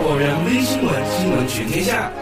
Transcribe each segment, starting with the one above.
果然微新闻，新闻全天下。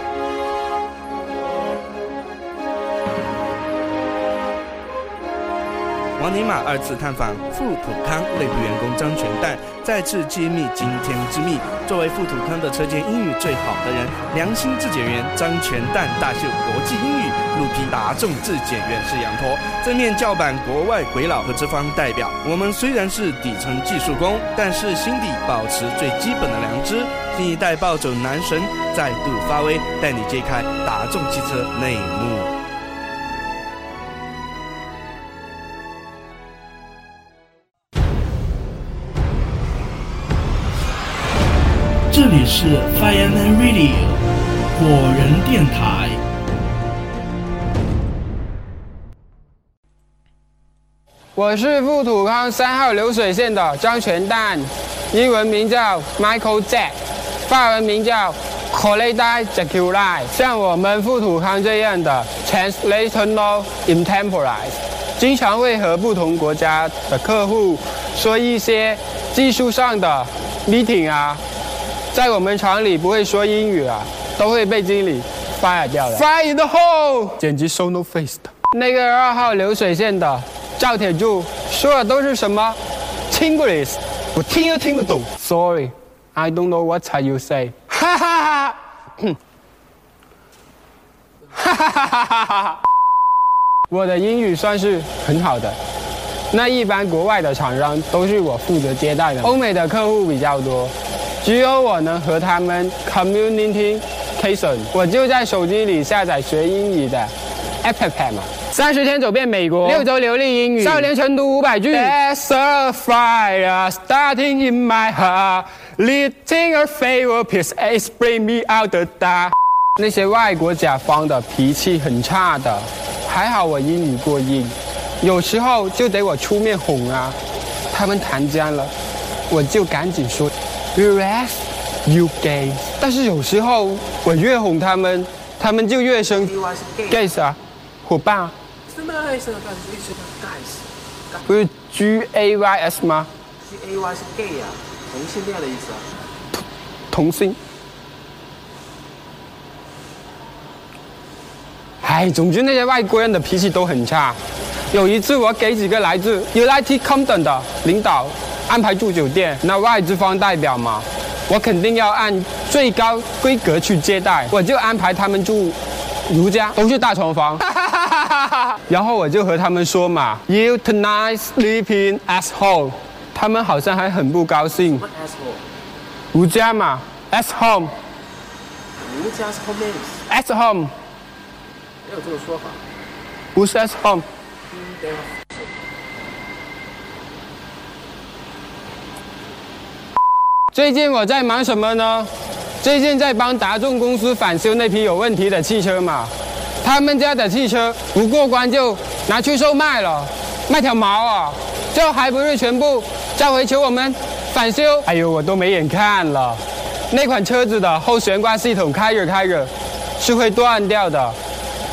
王尼玛二次探访富土康内部员工张全蛋，再次揭秘惊天之秘。作为富土康的车间英语最好的人，良心质检员张全蛋大秀国际英语，怒批大众质检员是羊驼，正面叫板国外鬼佬和资方代表。我们虽然是底层技术工，但是心底保持最基本的良知。新一代暴走男神再度发威，带你揭开大众汽车内幕。这里是 Fireman Radio 火人电台。我是富土康三号流水线的张全蛋，英文名叫 Michael Jack，法文名叫 c o l e d a j a c u l a 像我们富土康这样的 Translational Intemporary，经常会和不同国家的客户说一些技术上的 meeting 啊。在我们厂里不会说英语啊，都会被经理 fire 掉的。Fire the hole，简直 show no face 的。那个二号流水线的赵铁柱说的都是什么 Chinglish，我听都听不懂。Sorry，I don't know what are you say。哈哈哈，哈哈哈哈哈哈。我的英语算是很好的。那一般国外的厂商都是我负责接待的，欧美的客户比较多。只有我能和他们 communication，我就在手机里下载学英语的 app 嘛。三十天走遍美国，六周流利英语，少年晨读五百句。There's a fire starting in my heart, lighting a fire, please bring me out the dark。那些外国甲方的脾气很差的，还好我英语过硬，有时候就得我出面哄啊。他们谈僵了，我就赶紧说。You ass, you gay。但是有时候我越哄他们，他们就越生。gays 啊，伙伴啊。不是 G A Y S 吗？G A Y 是 gay 啊，同性恋的意思啊。同性。哎，总之那些外国人的脾气都很差。有一次我给几个来自 United Kingdom 的领导。安排住酒店，那外资方代表嘛，我肯定要按最高规格去接待，我就安排他们住如家，都是大床房。然后我就和他们说嘛，You tonight sleeping at home，他们好像还很不高兴。如家嘛，at home。如家是 home at home。没有这个说法。不是 at home。最近我在忙什么呢？最近在帮大众公司返修那批有问题的汽车嘛。他们家的汽车不过关就拿去售卖了，卖条毛啊！最后还不是全部召回求我们返修？哎呦，我都没眼看了。那款车子的后悬挂系统开着开着是会断掉的，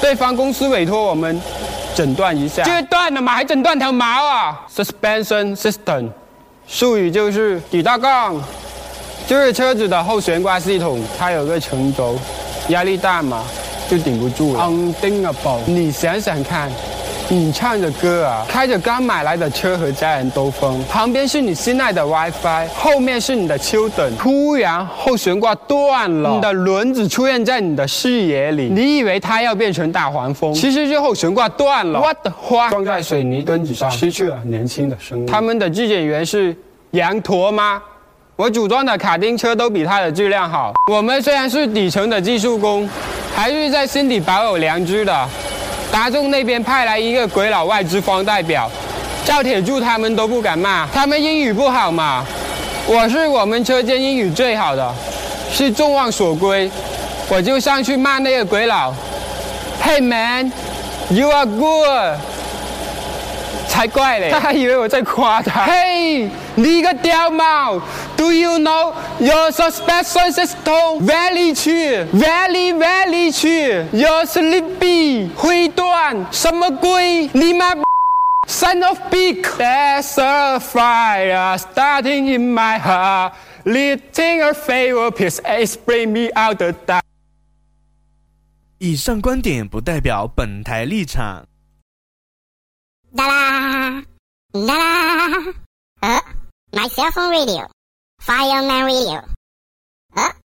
对方公司委托我们诊断一下。就断了嘛，还诊断条毛啊？Suspension system，术语就是底大杠。就是车子的后悬挂系统，它有个承轴，压力大嘛，就顶不住了。Undingable，你想想看，你唱着歌啊，开着刚买来的车和家人兜风，旁边是你心爱的 WiFi，后面是你的丘等，突然后悬挂断了，你的轮子出现在你的视野里，你以为它要变成大黄蜂，其实是后悬挂断了。What the fuck？撞在水泥墩子上，失去了年轻的生命。他们的质检员是羊驼吗？我组装的卡丁车都比它的质量好。我们虽然是底层的技术工，还是在心底保有良知的。大众那边派来一个鬼佬外资方代表，赵铁柱他们都不敢骂，他们英语不好嘛。我是我们车间英语最好的，是众望所归，我就上去骂那个鬼佬。Hey man, you are good。才怪嘞，他还以为我在夸他。Hey，你个屌毛！Do you know your suspension system very cheap, very very cheap? Your sleepy 会断什么鬼？你妈！Son of big, there's a fire starting in my heart, Litting a favor, please explain me out the dark。以上观点不代表本台立场。哒啦哒啦，呃，my cell phone radio, fireman radio，呃。Uh?